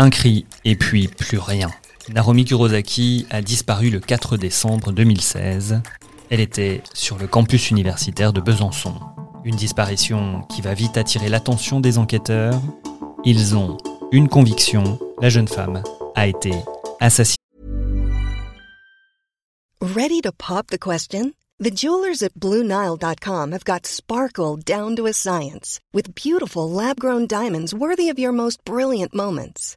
Un cri et puis plus rien. Naromi Kurosaki a disparu le 4 décembre 2016. Elle était sur le campus universitaire de Besançon. Une disparition qui va vite attirer l'attention des enquêteurs. Ils ont une conviction, la jeune femme a été assassinée. Ready to pop the question? The jewelers at BlueNile.com have got sparkle down to a science with beautiful lab-grown diamonds worthy of your most brilliant moments.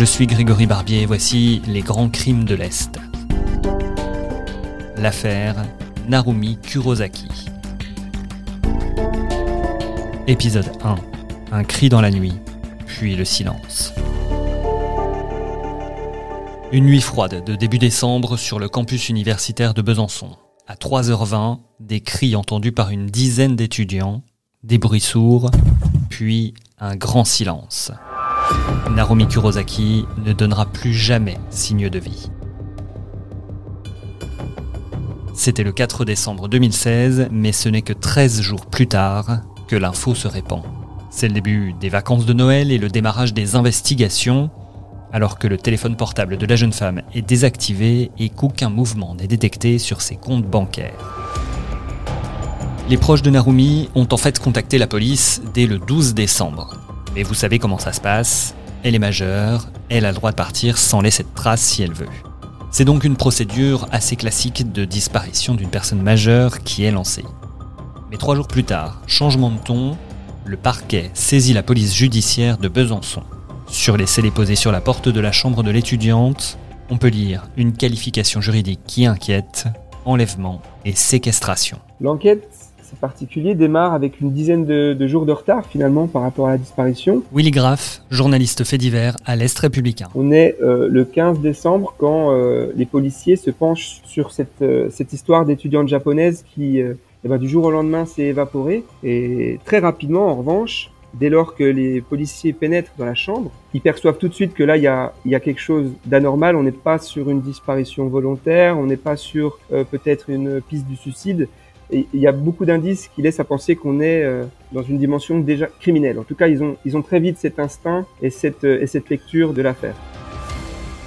Je suis Grégory Barbier et voici les grands crimes de l'Est. L'affaire Narumi Kurosaki. Épisode 1. Un cri dans la nuit, puis le silence. Une nuit froide de début décembre sur le campus universitaire de Besançon. À 3h20, des cris entendus par une dizaine d'étudiants, des bruits sourds, puis un grand silence. Narumi Kurosaki ne donnera plus jamais signe de vie. C'était le 4 décembre 2016, mais ce n'est que 13 jours plus tard que l'info se répand. C'est le début des vacances de Noël et le démarrage des investigations, alors que le téléphone portable de la jeune femme est désactivé et qu'aucun mouvement n'est détecté sur ses comptes bancaires. Les proches de Narumi ont en fait contacté la police dès le 12 décembre. Mais vous savez comment ça se passe, elle est majeure, elle a le droit de partir sans laisser de traces si elle veut. C'est donc une procédure assez classique de disparition d'une personne majeure qui est lancée. Mais trois jours plus tard, changement de ton, le parquet saisit la police judiciaire de Besançon. Sur les scellés posés sur la porte de la chambre de l'étudiante, on peut lire une qualification juridique qui inquiète, enlèvement et séquestration. L'enquête c'est particulier, démarre avec une dizaine de, jours de retard finalement par rapport à la disparition. Willy Graff, journaliste fait divers à l'Est républicain. On est euh, le 15 décembre quand euh, les policiers se penchent sur cette, euh, cette histoire d'étudiante japonaise qui, eh ben, du jour au lendemain, s'est évaporée. Et très rapidement, en revanche, dès lors que les policiers pénètrent dans la chambre, ils perçoivent tout de suite que là, il y a, y a quelque chose d'anormal. On n'est pas sur une disparition volontaire, on n'est pas sur peut-être une piste du suicide il y a beaucoup d'indices qui laissent à penser qu'on est euh, dans une dimension déjà criminelle. En tout cas, ils ont, ils ont très vite cet instinct et cette, euh, et cette lecture de l'affaire.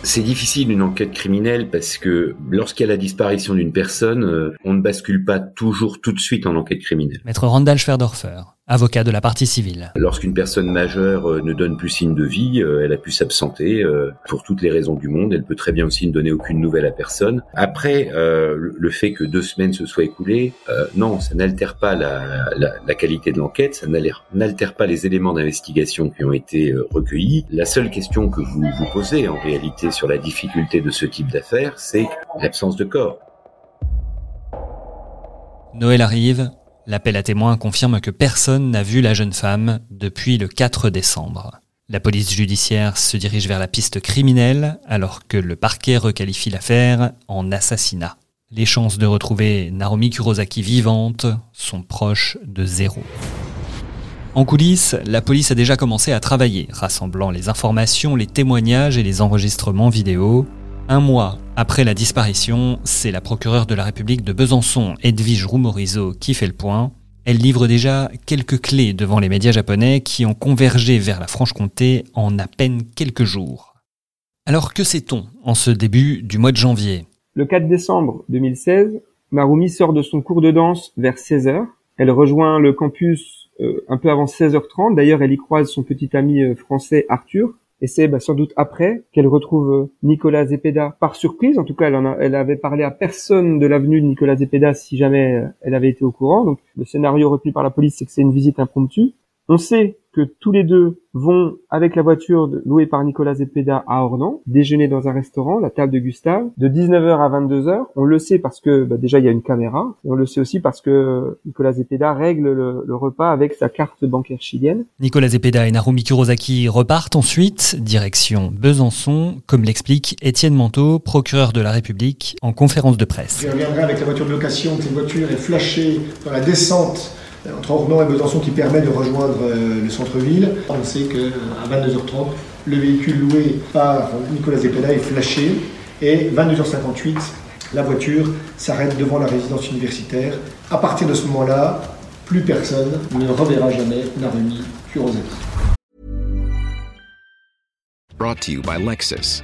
C'est difficile une enquête criminelle parce que lorsqu'il y a la disparition d'une personne, euh, on ne bascule pas toujours tout de suite en enquête criminelle. Maître Randall Schwerdorfer, avocat de la partie civile. Lorsqu'une personne majeure euh, ne donne plus signe de vie, euh, elle a pu s'absenter euh, pour toutes les raisons du monde. Elle peut très bien aussi ne donner aucune nouvelle à personne. Après, le fait que deux semaines se soient écoulées, non, ça n'altère pas la, la, la, qualité de l'enquête, ça n'altère pas les éléments d'investigation qui ont été recueillis. La seule question que vous vous posez en réalité sur la difficulté de ce type d'affaires, c'est l'absence de corps. Noël arrive, L'appel à témoins confirme que personne n'a vu la jeune femme depuis le 4 décembre. La police judiciaire se dirige vers la piste criminelle alors que le parquet requalifie l'affaire en assassinat. Les chances de retrouver Naomi Kurosaki vivante sont proches de zéro. En coulisses, la police a déjà commencé à travailler, rassemblant les informations, les témoignages et les enregistrements vidéo. Un mois après la disparition, c'est la procureure de la République de Besançon, Edwige Rumorizo, qui fait le point. Elle livre déjà quelques clés devant les médias japonais qui ont convergé vers la Franche-Comté en à peine quelques jours. Alors que sait-on en ce début du mois de janvier? Le 4 décembre 2016, Marumi sort de son cours de danse vers 16h. Elle rejoint le campus euh, un peu avant 16h30. D'ailleurs, elle y croise son petit ami euh, français Arthur. Et c'est bah, sans doute après qu'elle retrouve euh, Nicolas Zepeda par surprise. En tout cas, elle, en elle avait parlé à personne de l'avenue de Nicolas Zepeda si jamais euh, elle avait été au courant. Donc le scénario retenu par la police, c'est que c'est une visite impromptue. On sait que tous les deux vont avec la voiture louée par Nicolas Zepeda à Ornans, déjeuner dans un restaurant, la table de Gustave, de 19h à 22h. On le sait parce que bah, déjà il y a une caméra, et on le sait aussi parce que Nicolas Zepeda règle le, repas avec sa carte bancaire chilienne. Nicolas Zepeda et Narumi Kurosaki repartent ensuite, direction Besançon, comme l'explique Étienne Manteau, procureur de la République, en conférence de presse. Je reviendrai avec la voiture de location, cette voiture est flashée dans la descente entre Ornans et Besançon qui permet de rejoindre euh, le centre-ville. On sait qu'à 22h30, le véhicule loué par Nicolas Zepeda est flashé et 22h58, la voiture s'arrête devant la résidence universitaire. À partir de ce moment-là, plus personne ne reverra jamais Narumi Kurosaki. Brought to you by Lexus.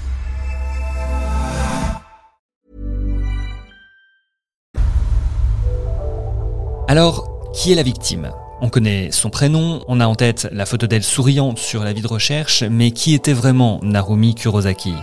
Alors, qui est la victime? On connaît son prénom, on a en tête la photo d'elle souriante sur la vie de recherche, mais qui était vraiment Narumi Kurosaki?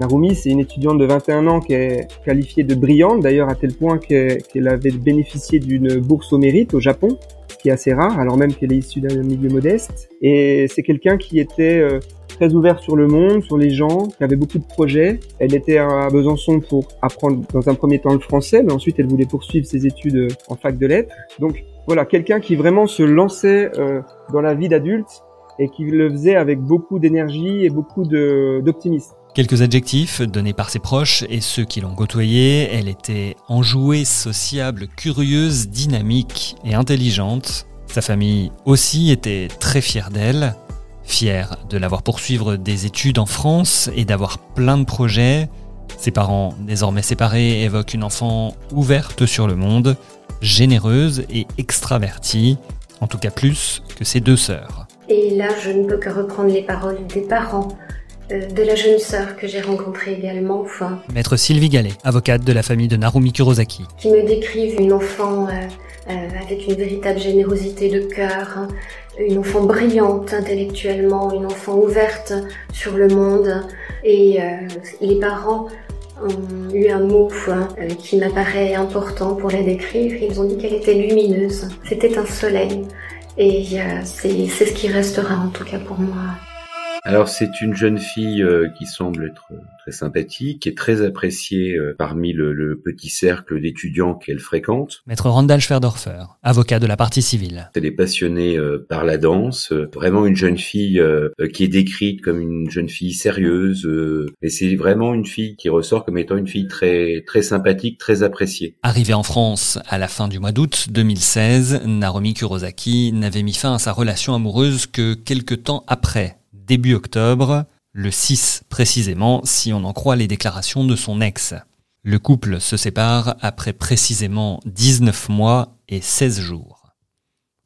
Narumi, c'est une étudiante de 21 ans qui est qualifiée de brillante, d'ailleurs à tel point qu'elle avait bénéficié d'une bourse au mérite au Japon, qui est assez rare, alors même qu'elle est issue d'un milieu modeste. Et c'est quelqu'un qui était euh, très ouverte sur le monde, sur les gens, qui avait beaucoup de projets. Elle était à Besançon pour apprendre dans un premier temps le français, mais ensuite elle voulait poursuivre ses études euh, en fac de lettres. Donc voilà, quelqu'un qui vraiment se lançait euh, dans la vie d'adulte et qui le faisait avec beaucoup d'énergie et beaucoup d'optimisme. Quelques adjectifs donnés par ses proches et ceux qui l'ont côtoyée. Elle était enjouée, sociable, curieuse, dynamique et intelligente. Sa famille aussi était très fière d'elle. Fier de l'avoir poursuivre des études en France et d'avoir plein de projets, ses parents, désormais séparés, évoquent une enfant ouverte sur le monde, généreuse et extravertie, en tout cas plus que ses deux sœurs. Et là, je ne peux que reprendre les paroles des parents euh, de la jeune sœur que j'ai rencontrée également. Enfin, Maître Sylvie Gallet, avocate de la famille de Narumi Kurosaki. Qui me décrivent une enfant euh, euh, avec une véritable générosité de cœur, hein, une enfant brillante intellectuellement, une enfant ouverte sur le monde. Et euh, les parents ont eu un mot hein, euh, qui m'apparaît important pour la décrire. Ils ont dit qu'elle était lumineuse. C'était un soleil. Et euh, c'est ce qui restera en tout cas pour moi. Alors c'est une jeune fille euh, qui semble être euh, très sympathique et très appréciée euh, parmi le, petit cercle d'étudiants qu'elle fréquente. Maître Randall Schwerdorfer, avocat de la partie civile. Elle est passionnée par la danse, vraiment une jeune fille qui est décrite comme une jeune fille sérieuse et c'est vraiment une fille qui ressort comme étant une fille très très sympathique, très appréciée. Arrivée en France à la fin du mois d'août 2016, Naromi Kurosaki n'avait mis fin à sa relation amoureuse que quelques temps après début octobre, le 6 précisément si on en croit les déclarations de son ex. Le couple se sépare après précisément 19 mois et 16 jours.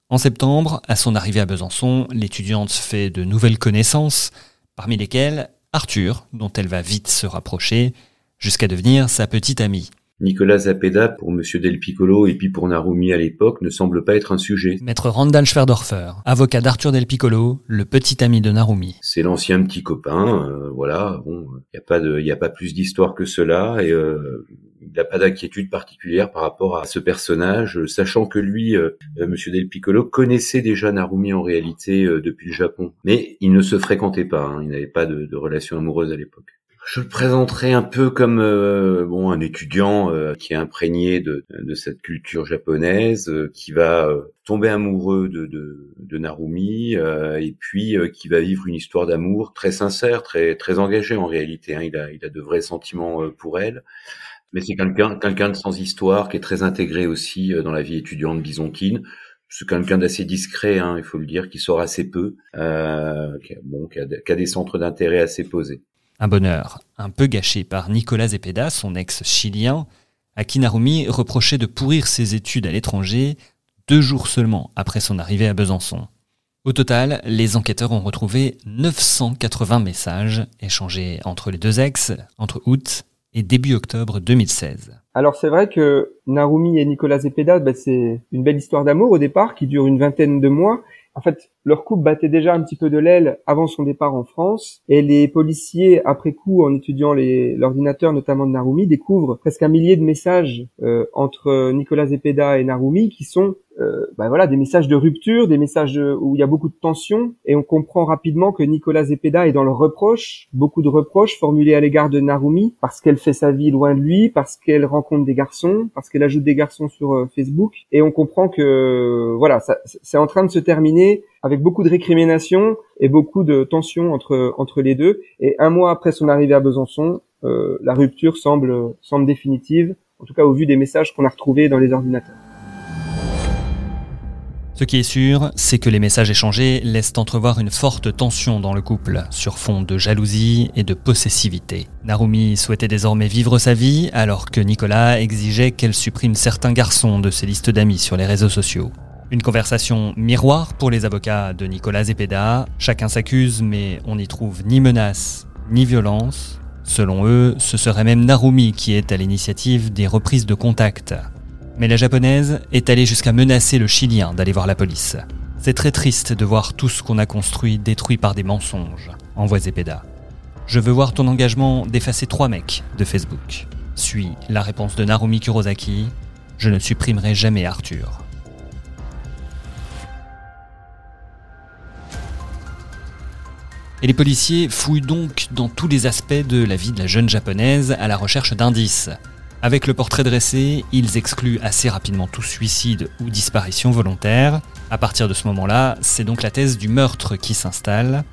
En septembre, à son arrivée à Besançon, l'étudiante fait de nouvelles connaissances, parmi lesquelles Arthur, dont elle va vite se rapprocher, jusqu'à devenir sa petite amie. Nicolas Zapeda pour Monsieur Del Piccolo et puis pour Narumi à l'époque ne semble pas être un sujet. Maître Randall Schwerdorfer, avocat d'Arthur Del Piccolo, le petit ami de Narumi. C'est l'ancien petit copain, euh, voilà. Bon, il y a pas de, il a pas plus d'histoire que cela et euh, il n'a pas d'inquiétude particulière par rapport à ce personnage, sachant que lui, euh, Monsieur Del Piccolo, connaissait déjà Narumi en réalité depuis le Japon, mais il ne se fréquentait pas, hein. il n'avait pas de, de relation amoureuse à l'époque. Je le présenterai un peu comme euh, bon un étudiant euh, qui est imprégné de, de cette culture japonaise, euh, qui va tomber amoureux de, de, de Narumi et puis qui va vivre une histoire d'amour très sincère, très très engagée en réalité. Hein. Il a il a de vrais sentiments pour elle. Mais c'est quelqu'un quelqu'un de sans histoire qui est très intégré aussi dans la vie étudiante byzantine c'est quelqu'un d'assez discret, hein, il faut le dire, qui sort assez peu, euh, bon, qui a, qui a des centres d'intérêt assez posés. Un bonheur un peu gâché par Nicolas Zepeda, son ex-chilien, à qui Narumi reprochait de pourrir ses études à l'étranger deux jours seulement après son arrivée à Besançon. Au total, les enquêteurs ont retrouvé 980 messages échangés entre les deux ex entre août et début octobre 2016. Alors c'est vrai que Narumi et Nicolas Zepeda, bah, c'est une belle histoire d'amour au départ qui dure une vingtaine de mois. En fait, leur couple battait déjà un petit peu de l'aile avant son départ en France, et les policiers, après coup, en étudiant l'ordinateur notamment de Narumi, découvrent presque un millier de messages euh, entre Nicolas Zepeda et Narumi qui sont euh, bah voilà, des messages de rupture, des messages où il y a beaucoup de tension, et on comprend rapidement que Nicolas Zepeda est dans le reproche, beaucoup de reproches formulés à l'égard de Narumi, parce qu'elle fait sa vie loin de lui, parce qu'elle rencontre des garçons, parce qu'elle ajoute des garçons sur euh, Facebook, et on comprend que voilà, c'est en train de se terminer avec beaucoup de récriminations et beaucoup de tensions entre les deux. Et un mois après son arrivée à Besançon, euh, la rupture semble définitive, en tout cas au vu des messages qu'on a retrouvés dans les ordinateurs. Ce qui est sûr, c'est que les messages échangés laissent entrevoir une forte tension dans le couple, sur fond de jalousie et de possessivité. Narumi souhaitait désormais vivre sa vie, alors que Nicolas exigeait qu'elle supprime certains garçons de ses listes d'amis sur les réseaux sociaux. Une conversation miroir pour les avocats de Nicolas Zepeda. Chacun s'accuse, mais on n'y trouve ni menace, ni violence. Selon eux, ce serait même Narumi qui est à l'initiative des reprises de contact. Mais la japonaise est allée jusqu'à menacer le chilien d'aller voir la police. C'est très triste de voir tout ce qu'on a construit détruit par des mensonges, envoie Zepeda. Je veux voir ton engagement d'effacer trois mecs de Facebook. Suit la réponse de Narumi Kurosaki. Je ne supprimerai jamais Arthur. Et les policiers fouillent donc dans tous les aspects de la vie de la jeune japonaise à la recherche d'indices. Avec le portrait dressé, ils excluent assez rapidement tout suicide ou disparition volontaire. À partir de ce moment-là, c'est donc la thèse du meurtre qui s'installe.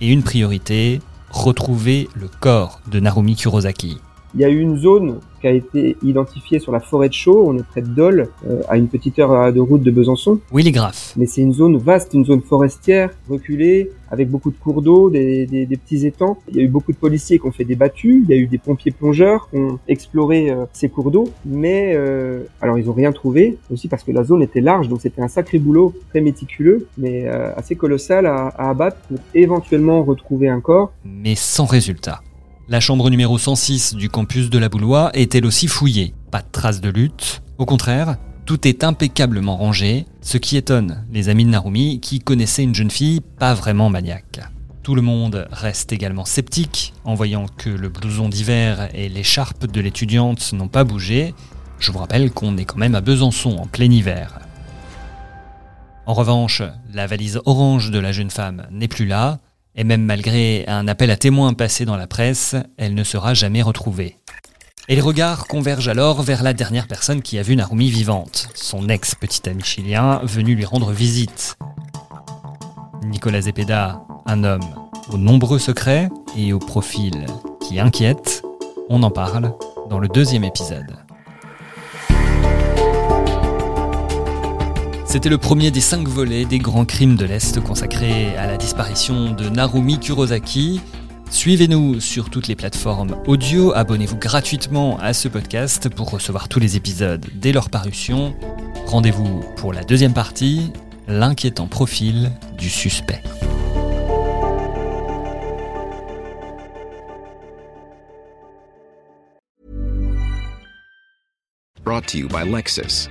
Et une priorité, retrouver le corps de Narumi Kurosaki. Il y a eu une zone qui a été identifié sur la forêt de Chaux, on est près de Dole, euh, à une petite heure de route de Besançon. Oui, les graphes. Mais c'est une zone vaste, une zone forestière, reculée, avec beaucoup de cours d'eau, des, des, des, petits étangs. Il y a eu beaucoup de policiers qui ont fait des battues, il y a eu des pompiers plongeurs qui ont exploré euh, ces cours d'eau, mais euh, alors ils ont rien trouvé, aussi parce que la zone était large, donc c'était un sacré boulot, très méticuleux, mais assez colossal à, à abattre pour éventuellement retrouver un corps. Mais sans résultat. La chambre numéro 106 du campus de la Boulois est elle aussi fouillée? Pas de traces de lutte. Au contraire, tout est impeccablement rangé, ce qui étonne les amis de Narumi qui connaissaient une jeune fille pas vraiment maniaque. Tout le monde reste également sceptique en voyant que le blouson d'hiver et l'écharpe de l'étudiante n'ont pas bougé. Je vous rappelle qu'on est quand même à Besançon en plein hiver. En revanche, la valise orange de la jeune femme n'est plus là, et même malgré un appel à témoins passé dans la presse, elle ne sera jamais retrouvée. Et les regards convergent alors vers la dernière personne qui a vu Narumi vivante, son ex-petit ami chilien venu lui rendre visite. Nicolas Zepeda, un homme aux nombreux secrets et au profil qui inquiète, on en parle dans le deuxième épisode. C'était le premier des cinq volets des grands crimes de l'Est consacrés à la disparition de Narumi Kurosaki. Suivez-nous sur toutes les plateformes audio, abonnez-vous gratuitement à ce podcast pour recevoir tous les épisodes dès leur parution. Rendez-vous pour la deuxième partie, l'inquiétant profil du suspect. Brought to you by Lexus.